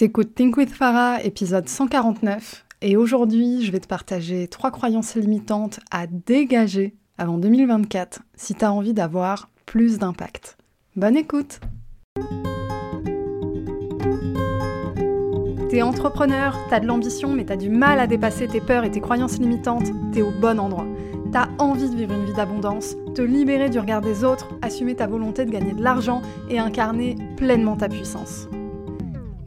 T'écoutes Think with Farah, épisode 149, et aujourd'hui je vais te partager trois croyances limitantes à dégager avant 2024 si t'as envie d'avoir plus d'impact. Bonne écoute T'es entrepreneur, t'as de l'ambition mais t'as du mal à dépasser tes peurs et tes croyances limitantes, t'es au bon endroit. T'as envie de vivre une vie d'abondance, te libérer du regard des autres, assumer ta volonté de gagner de l'argent et incarner pleinement ta puissance.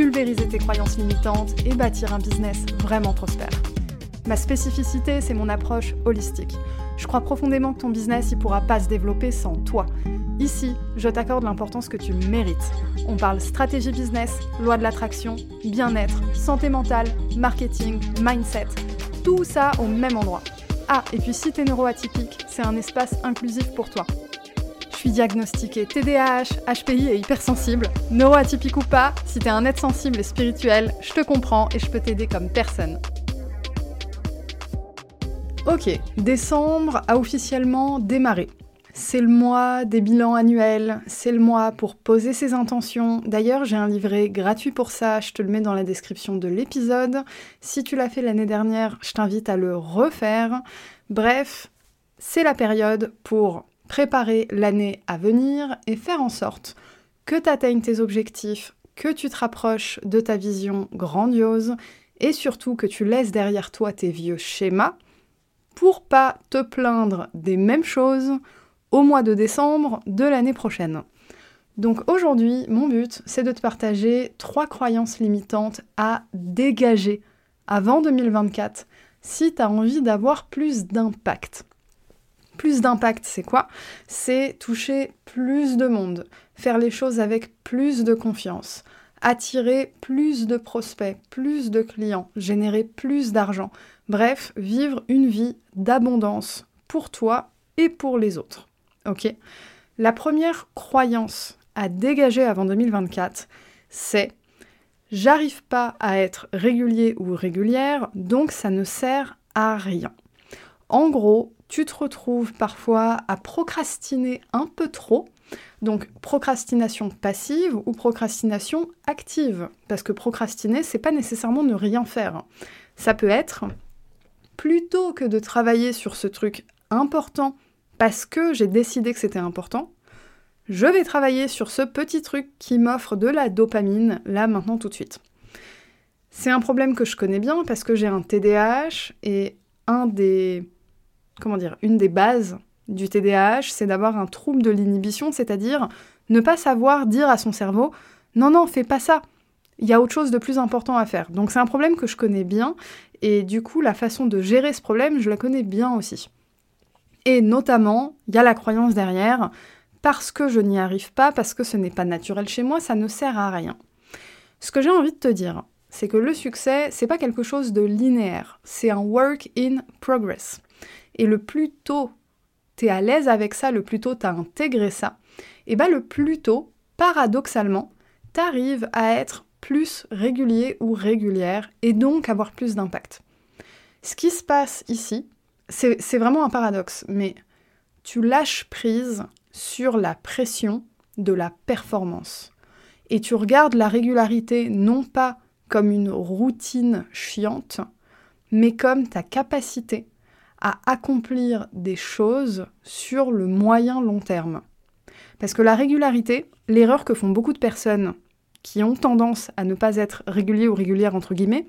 pulvériser tes croyances limitantes et bâtir un business vraiment prospère. Ma spécificité, c'est mon approche holistique. Je crois profondément que ton business ne pourra pas se développer sans toi. Ici, je t'accorde l'importance que tu mérites. On parle stratégie business, loi de l'attraction, bien-être, santé mentale, marketing, mindset. Tout ça au même endroit. Ah, et puis si t'es neuroatypique, c'est un espace inclusif pour toi. Suis diagnostiquée TDAH, HPI et hypersensible. Neuroatypique ou pas, si t'es un être sensible et spirituel, je te comprends et je peux t'aider comme personne. Ok, décembre a officiellement démarré. C'est le mois des bilans annuels, c'est le mois pour poser ses intentions. D'ailleurs, j'ai un livret gratuit pour ça, je te le mets dans la description de l'épisode. Si tu l'as fait l'année dernière, je t'invite à le refaire. Bref, c'est la période pour préparer l'année à venir et faire en sorte que tu atteignes tes objectifs, que tu te rapproches de ta vision grandiose et surtout que tu laisses derrière toi tes vieux schémas pour pas te plaindre des mêmes choses au mois de décembre de l'année prochaine. Donc aujourd'hui, mon but, c'est de te partager trois croyances limitantes à dégager avant 2024 si tu as envie d'avoir plus d'impact. Plus d'impact, c'est quoi? C'est toucher plus de monde, faire les choses avec plus de confiance, attirer plus de prospects, plus de clients, générer plus d'argent. Bref, vivre une vie d'abondance pour toi et pour les autres. Ok? La première croyance à dégager avant 2024, c'est j'arrive pas à être régulier ou régulière, donc ça ne sert à rien. En gros, tu te retrouves parfois à procrastiner un peu trop. Donc procrastination passive ou procrastination active. Parce que procrastiner, c'est pas nécessairement ne rien faire. Ça peut être plutôt que de travailler sur ce truc important parce que j'ai décidé que c'était important, je vais travailler sur ce petit truc qui m'offre de la dopamine là maintenant tout de suite. C'est un problème que je connais bien parce que j'ai un TDAH et un des comment dire, une des bases du TDAH, c'est d'avoir un trouble de l'inhibition, c'est-à-dire ne pas savoir dire à son cerveau non, non, fais pas ça. Il y a autre chose de plus important à faire. Donc c'est un problème que je connais bien et du coup la façon de gérer ce problème, je la connais bien aussi. Et notamment, il y a la croyance derrière, parce que je n'y arrive pas, parce que ce n'est pas naturel chez moi, ça ne sert à rien. Ce que j'ai envie de te dire, c'est que le succès, c'est pas quelque chose de linéaire, c'est un work in progress. Et le plus tôt tu es à l'aise avec ça, le plus tôt tu as intégré ça, et bien le plus tôt, paradoxalement, tu arrives à être plus régulier ou régulière et donc avoir plus d'impact. Ce qui se passe ici, c'est vraiment un paradoxe, mais tu lâches prise sur la pression de la performance. Et tu regardes la régularité non pas comme une routine chiante, mais comme ta capacité à accomplir des choses sur le moyen long terme. Parce que la régularité, l'erreur que font beaucoup de personnes qui ont tendance à ne pas être réguliers ou régulières entre guillemets,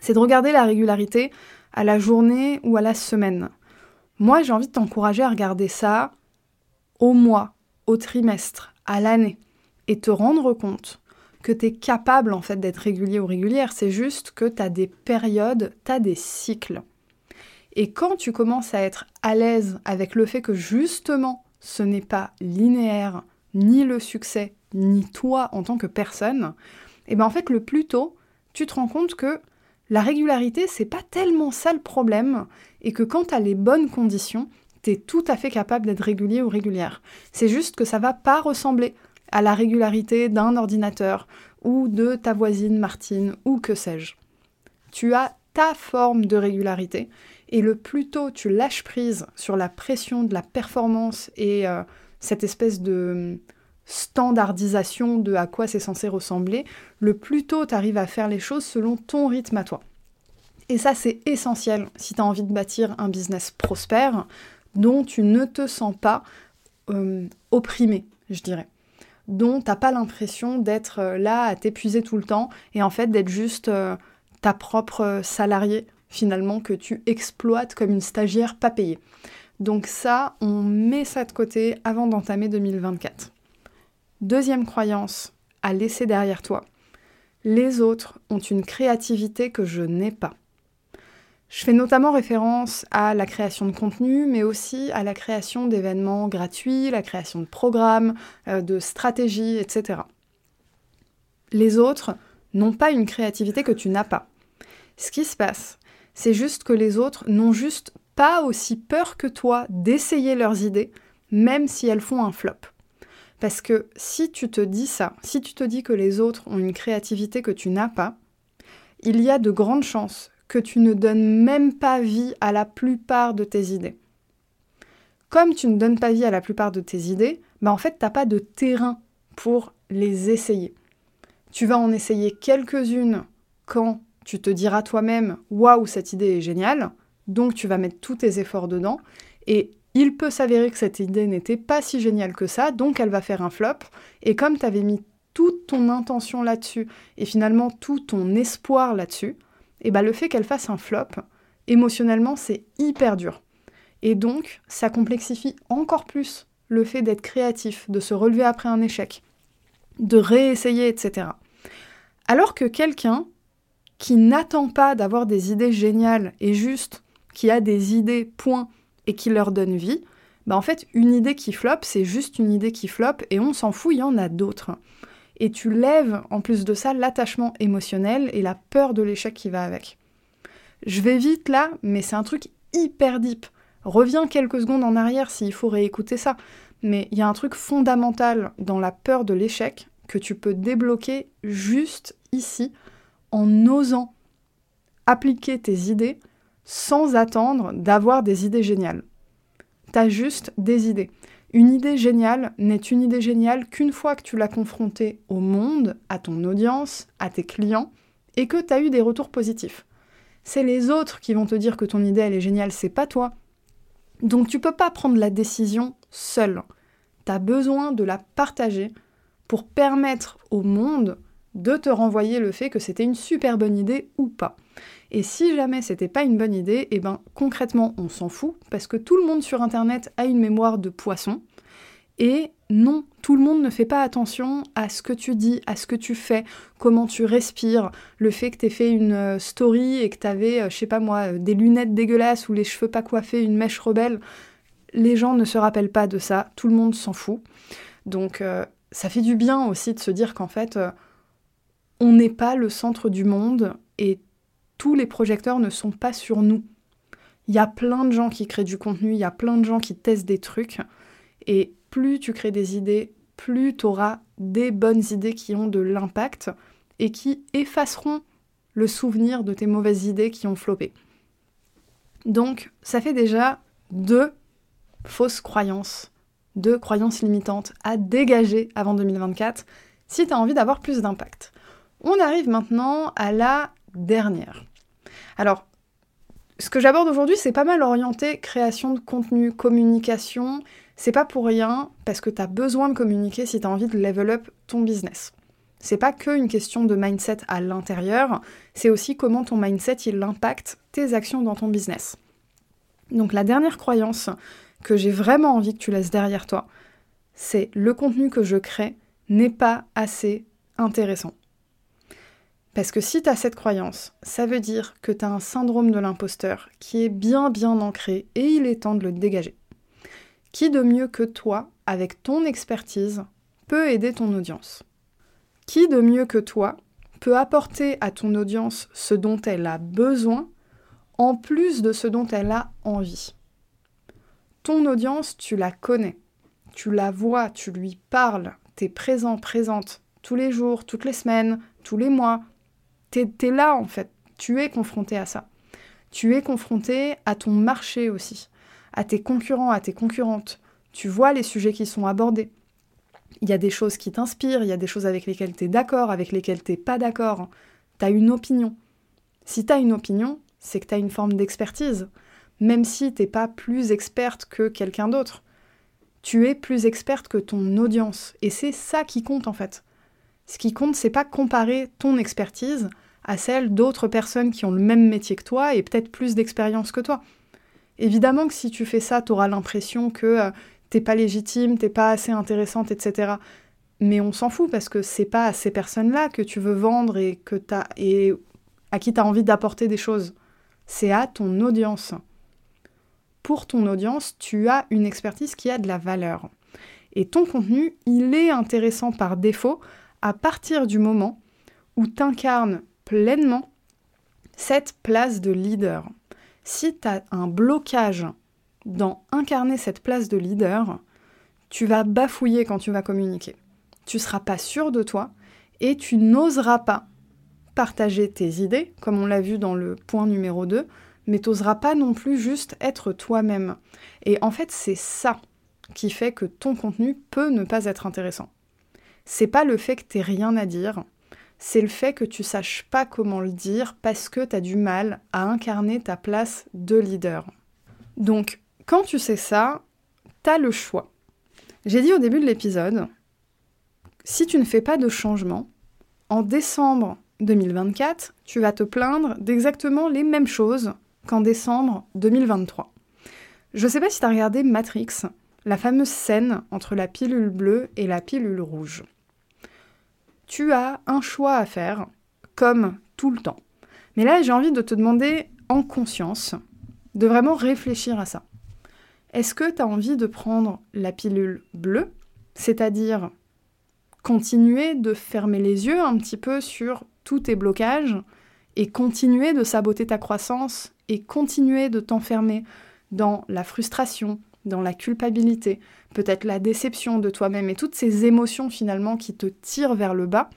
c'est de regarder la régularité à la journée ou à la semaine. Moi, j'ai envie de t'encourager à regarder ça au mois, au trimestre, à l'année, et te rendre compte que tu es capable en fait d'être régulier ou régulière, c'est juste que tu as des périodes, tu as des cycles. Et quand tu commences à être à l'aise avec le fait que justement ce n'est pas linéaire, ni le succès, ni toi en tant que personne, et eh bien en fait le plus tôt, tu te rends compte que la régularité, c'est pas tellement ça le problème, et que quand tu as les bonnes conditions, tu es tout à fait capable d'être régulier ou régulière. C'est juste que ça va pas ressembler à la régularité d'un ordinateur ou de ta voisine Martine ou que sais-je. Tu as ta forme de régularité et le plus tôt tu lâches prise sur la pression de la performance et euh, cette espèce de standardisation de à quoi c'est censé ressembler, le plus tôt tu arrives à faire les choses selon ton rythme à toi. Et ça, c'est essentiel si tu as envie de bâtir un business prospère dont tu ne te sens pas euh, opprimé, je dirais. Dont tu n'as pas l'impression d'être euh, là à t'épuiser tout le temps et en fait d'être juste ta propre salariée finalement que tu exploites comme une stagiaire pas payée. Donc ça, on met ça de côté avant d'entamer 2024. Deuxième croyance à laisser derrière toi. Les autres ont une créativité que je n'ai pas. Je fais notamment référence à la création de contenu, mais aussi à la création d'événements gratuits, la création de programmes, euh, de stratégies, etc. Les autres n'ont pas une créativité que tu n'as pas. Ce qui se passe, c'est juste que les autres n'ont juste pas aussi peur que toi d'essayer leurs idées, même si elles font un flop. Parce que si tu te dis ça, si tu te dis que les autres ont une créativité que tu n'as pas, il y a de grandes chances que tu ne donnes même pas vie à la plupart de tes idées. Comme tu ne donnes pas vie à la plupart de tes idées, bah en fait, tu n'as pas de terrain pour les essayer. Tu vas en essayer quelques-unes quand tu te diras toi-même Waouh, cette idée est géniale, donc tu vas mettre tous tes efforts dedans, et il peut s'avérer que cette idée n'était pas si géniale que ça, donc elle va faire un flop. Et comme tu avais mis toute ton intention là-dessus et finalement tout ton espoir là-dessus, et eh ben le fait qu'elle fasse un flop, émotionnellement, c'est hyper dur. Et donc, ça complexifie encore plus le fait d'être créatif, de se relever après un échec, de réessayer, etc. Alors que quelqu'un qui n'attend pas d'avoir des idées géniales et juste qui a des idées, point, et qui leur donne vie, bah en fait, une idée qui floppe, c'est juste une idée qui floppe et on s'en fout, il y en a d'autres. Et tu lèves en plus de ça l'attachement émotionnel et la peur de l'échec qui va avec. Je vais vite là, mais c'est un truc hyper deep. Reviens quelques secondes en arrière s'il faut réécouter ça. Mais il y a un truc fondamental dans la peur de l'échec que tu peux débloquer juste ici en osant appliquer tes idées sans attendre d'avoir des idées géniales. T'as juste des idées. Une idée géniale n'est une idée géniale qu'une fois que tu l'as confrontée au monde, à ton audience, à tes clients, et que tu as eu des retours positifs. C'est les autres qui vont te dire que ton idée elle est géniale, c'est pas toi. Donc tu peux pas prendre la décision seul. Tu as besoin de la partager pour permettre au monde de te renvoyer le fait que c'était une super bonne idée ou pas. Et si jamais c'était pas une bonne idée, et eh ben concrètement on s'en fout parce que tout le monde sur internet a une mémoire de poisson. Et non, tout le monde ne fait pas attention à ce que tu dis, à ce que tu fais, comment tu respires, le fait que tu fait une euh, story et que tu avais, euh, je sais pas moi, euh, des lunettes dégueulasses ou les cheveux pas coiffés, une mèche rebelle. Les gens ne se rappellent pas de ça, tout le monde s'en fout. Donc ça fait du bien aussi de se dire qu'en fait, on n'est pas le centre du monde et tous les projecteurs ne sont pas sur nous. Il y a plein de gens qui créent du contenu, il y a plein de gens qui testent des trucs. Et plus tu crées des idées, plus tu auras des bonnes idées qui ont de l'impact et qui effaceront le souvenir de tes mauvaises idées qui ont floppé. Donc, ça fait déjà deux fausses croyances, deux croyances limitantes à dégager avant 2024 si tu as envie d'avoir plus d'impact. On arrive maintenant à la dernière. Alors, ce que j'aborde aujourd'hui, c'est pas mal orienté création de contenu, communication. C'est pas pour rien, parce que tu as besoin de communiquer si tu as envie de level up ton business. C'est pas que une question de mindset à l'intérieur, c'est aussi comment ton mindset il impacte tes actions dans ton business. Donc la dernière croyance que j'ai vraiment envie que tu laisses derrière toi, c'est le contenu que je crée n'est pas assez intéressant. Parce que si tu as cette croyance, ça veut dire que tu as un syndrome de l'imposteur qui est bien bien ancré et il est temps de le dégager. Qui de mieux que toi, avec ton expertise, peut aider ton audience? Qui de mieux que toi peux apporter à ton audience ce dont elle a besoin en plus de ce dont elle a envie? Ton audience, tu la connais, tu la vois, tu lui parles, tu es présent, présente tous les jours, toutes les semaines, tous les mois. Tu es, là en fait, tu es confronté à ça. Tu es confronté à ton marché aussi, à tes concurrents, à tes concurrentes. Tu vois les sujets qui sont abordés. Il y a des choses qui t'inspirent, il y a des choses avec lesquelles tu es d'accord, avec lesquelles tu pas d'accord. Tu as une opinion. Si tu as une opinion, c'est que tu as une forme d'expertise, même si t'es pas plus experte que quelqu'un d'autre. Tu es plus experte que ton audience, et c'est ça qui compte en fait. Ce qui compte, c'est pas comparer ton expertise à celle d'autres personnes qui ont le même métier que toi et peut-être plus d'expérience que toi. Évidemment que si tu fais ça, tu auras l'impression que euh, t'es pas légitime, t'es pas assez intéressante, etc. Mais on s'en fout parce que c'est pas à ces personnes-là que tu veux vendre et que t'as et à qui tu as envie d'apporter des choses c'est à ton audience. Pour ton audience, tu as une expertise qui a de la valeur. Et ton contenu, il est intéressant par défaut à partir du moment où tu incarnes pleinement cette place de leader. Si tu as un blocage dans incarner cette place de leader, tu vas bafouiller quand tu vas communiquer. Tu seras pas sûr de toi et tu n'oseras pas partager tes idées, comme on l'a vu dans le point numéro 2, mais t'oseras pas non plus juste être toi-même. Et en fait, c'est ça qui fait que ton contenu peut ne pas être intéressant. C'est pas le fait que t'aies rien à dire, c'est le fait que tu saches pas comment le dire parce que tu as du mal à incarner ta place de leader. Donc, quand tu sais ça, t'as le choix. J'ai dit au début de l'épisode, si tu ne fais pas de changement, en décembre 2024, tu vas te plaindre d'exactement les mêmes choses qu'en décembre 2023. Je sais pas si tu as regardé Matrix, la fameuse scène entre la pilule bleue et la pilule rouge. Tu as un choix à faire, comme tout le temps. Mais là, j'ai envie de te demander en conscience de vraiment réfléchir à ça. Est-ce que tu as envie de prendre la pilule bleue, c'est-à-dire continuer de fermer les yeux un petit peu sur tous tes blocages et continuer de saboter ta croissance et continuer de t'enfermer dans la frustration, dans la culpabilité, peut-être la déception de toi-même et toutes ces émotions finalement qui te tirent vers le bas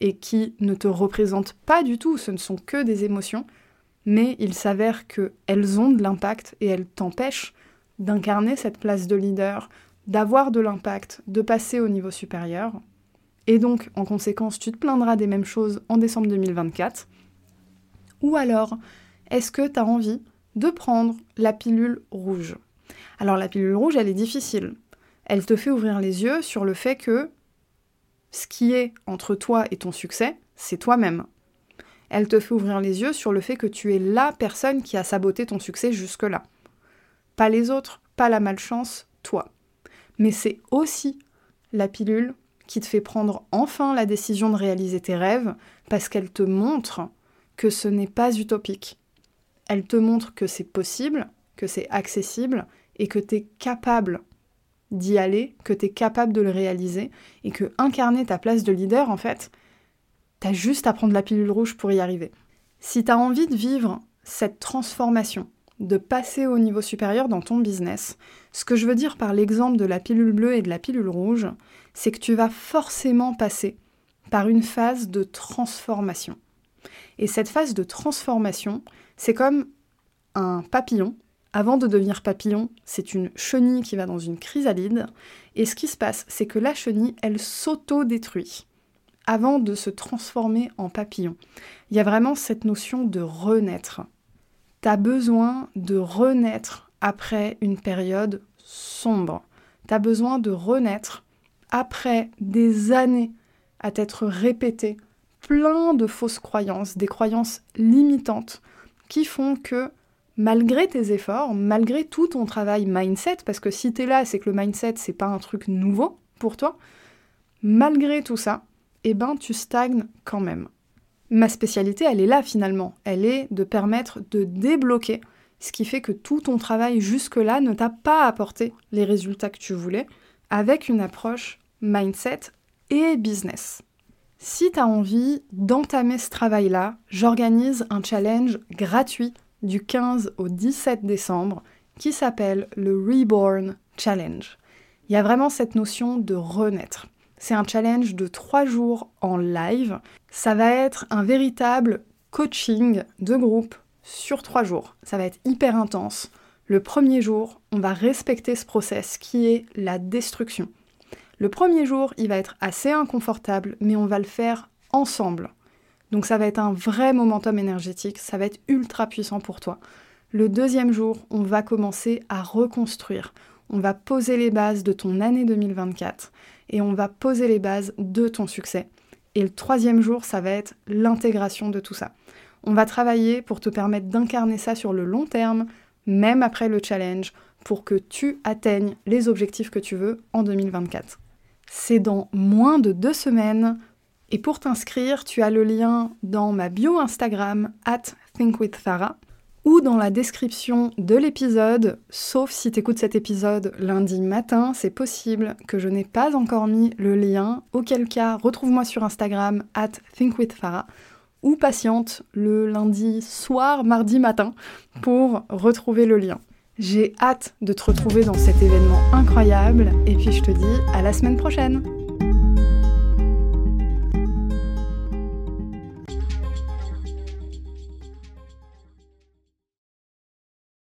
et qui ne te représentent pas du tout, ce ne sont que des émotions, mais il s'avère qu'elles ont de l'impact et elles t'empêchent d'incarner cette place de leader, d'avoir de l'impact, de passer au niveau supérieur. Et donc, en conséquence, tu te plaindras des mêmes choses en décembre 2024. Ou alors, est-ce que tu as envie de prendre la pilule rouge? Alors la pilule rouge, elle est difficile. Elle te fait ouvrir les yeux sur le fait que ce qui est entre toi et ton succès, c'est toi-même. Elle te fait ouvrir les yeux sur le fait que tu es la personne qui a saboté ton succès jusque-là. Pas les autres, pas la malchance, toi. Mais c'est aussi la pilule qui te fait prendre enfin la décision de réaliser tes rêves parce qu'elle te montre que ce n'est pas utopique. Elle te montre que c'est possible, que c'est accessible et que tu es capable d'y aller, que tu es capable de le réaliser et que incarner ta place de leader, en fait, t'as juste à prendre la pilule rouge pour y arriver. Si tu as envie de vivre cette transformation, de passer au niveau supérieur dans ton business. Ce que je veux dire par l'exemple de la pilule bleue et de la pilule rouge, c'est que tu vas forcément passer par une phase de transformation. Et cette phase de transformation, c'est comme un papillon. Avant de devenir papillon, c'est une chenille qui va dans une chrysalide. Et ce qui se passe, c'est que la chenille, elle s'auto-détruit avant de se transformer en papillon. Il y a vraiment cette notion de renaître tu as besoin de renaître après une période sombre. Tu as besoin de renaître après des années à t'être répété plein de fausses croyances, des croyances limitantes qui font que malgré tes efforts, malgré tout ton travail mindset, parce que si tu es là, c'est que le mindset, c'est pas un truc nouveau pour toi, malgré tout ça, eh ben tu stagnes quand même ma spécialité, elle est là finalement. Elle est de permettre de débloquer ce qui fait que tout ton travail jusque-là ne t'a pas apporté les résultats que tu voulais avec une approche mindset et business. Si tu as envie d'entamer ce travail-là, j'organise un challenge gratuit du 15 au 17 décembre qui s'appelle le Reborn Challenge. Il y a vraiment cette notion de renaître. C'est un challenge de trois jours en live. Ça va être un véritable coaching de groupe sur trois jours. Ça va être hyper intense. Le premier jour, on va respecter ce process qui est la destruction. Le premier jour, il va être assez inconfortable, mais on va le faire ensemble. Donc ça va être un vrai momentum énergétique, ça va être ultra puissant pour toi. Le deuxième jour, on va commencer à reconstruire. On va poser les bases de ton année 2024 et on va poser les bases de ton succès. Et le troisième jour, ça va être l'intégration de tout ça. On va travailler pour te permettre d'incarner ça sur le long terme, même après le challenge, pour que tu atteignes les objectifs que tu veux en 2024. C'est dans moins de deux semaines. Et pour t'inscrire, tu as le lien dans ma bio Instagram, at thinkwithfarah, ou dans la description de l'épisode, sauf si tu écoutes cet épisode lundi matin, c'est possible que je n'ai pas encore mis le lien, auquel cas retrouve-moi sur Instagram, at thinkwithfarah, ou patiente le lundi soir, mardi matin, pour retrouver le lien. J'ai hâte de te retrouver dans cet événement incroyable et puis je te dis à la semaine prochaine